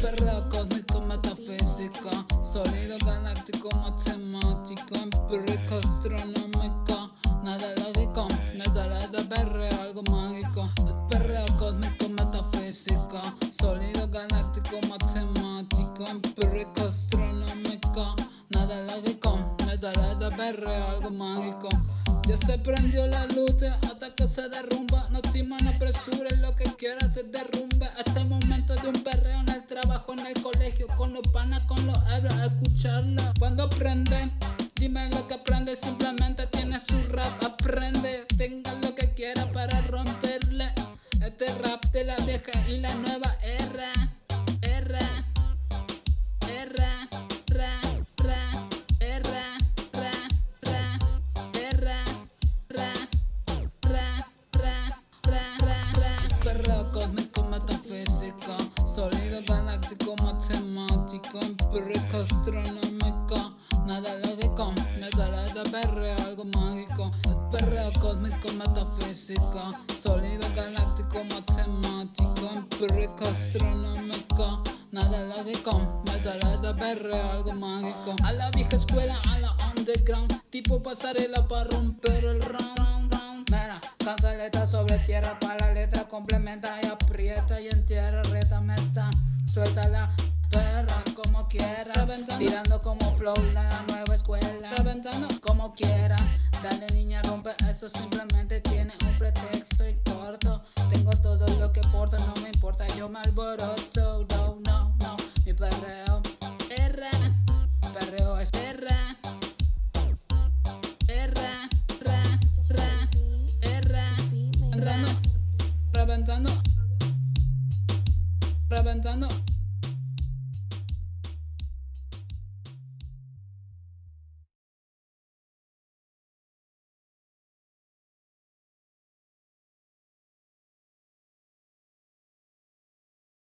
Perreo cósmico metafísico, sólido galáctico matemático, empírico astronómico, nada lógico, nada de perreo, algo mágico. Perreo cósmico metafísico, sólido galáctico matemático, empírico astronómico, nada lógico, nada de perreo, algo mágico. Ya se prendió la luz hasta que se derrumba. No te no apresures, lo que quieras se derrumbe. El momento de un perreo en el trabajo, en el colegio, con los panas, con los hebros, escucharlo. Cuando aprende, dime lo que aprende, simplemente tiene su rap. Aprende, tenga lo que quiera para romperle. Este rap de la vieja y la nueva. Era, Sólido galáctico, matemático, empírico, astronómico. Nada lógico, nada de perreo, algo mágico. Perreo cósmico, metafísico. Sólido galáctico, matemático, empírico, astronómico. Nada lógico, nada de perreo, algo mágico. A la vieja escuela, a la underground. Tipo pasarela para romper el round. Sobre tierra para la letra complementa y aprieta y entierra, reta, meta. Suelta la perra como quiera, tirando como flow la nueva escuela, reventando como quiera. Dale niña, rompe eso, simplemente tiene un pretexto reventando, reventando.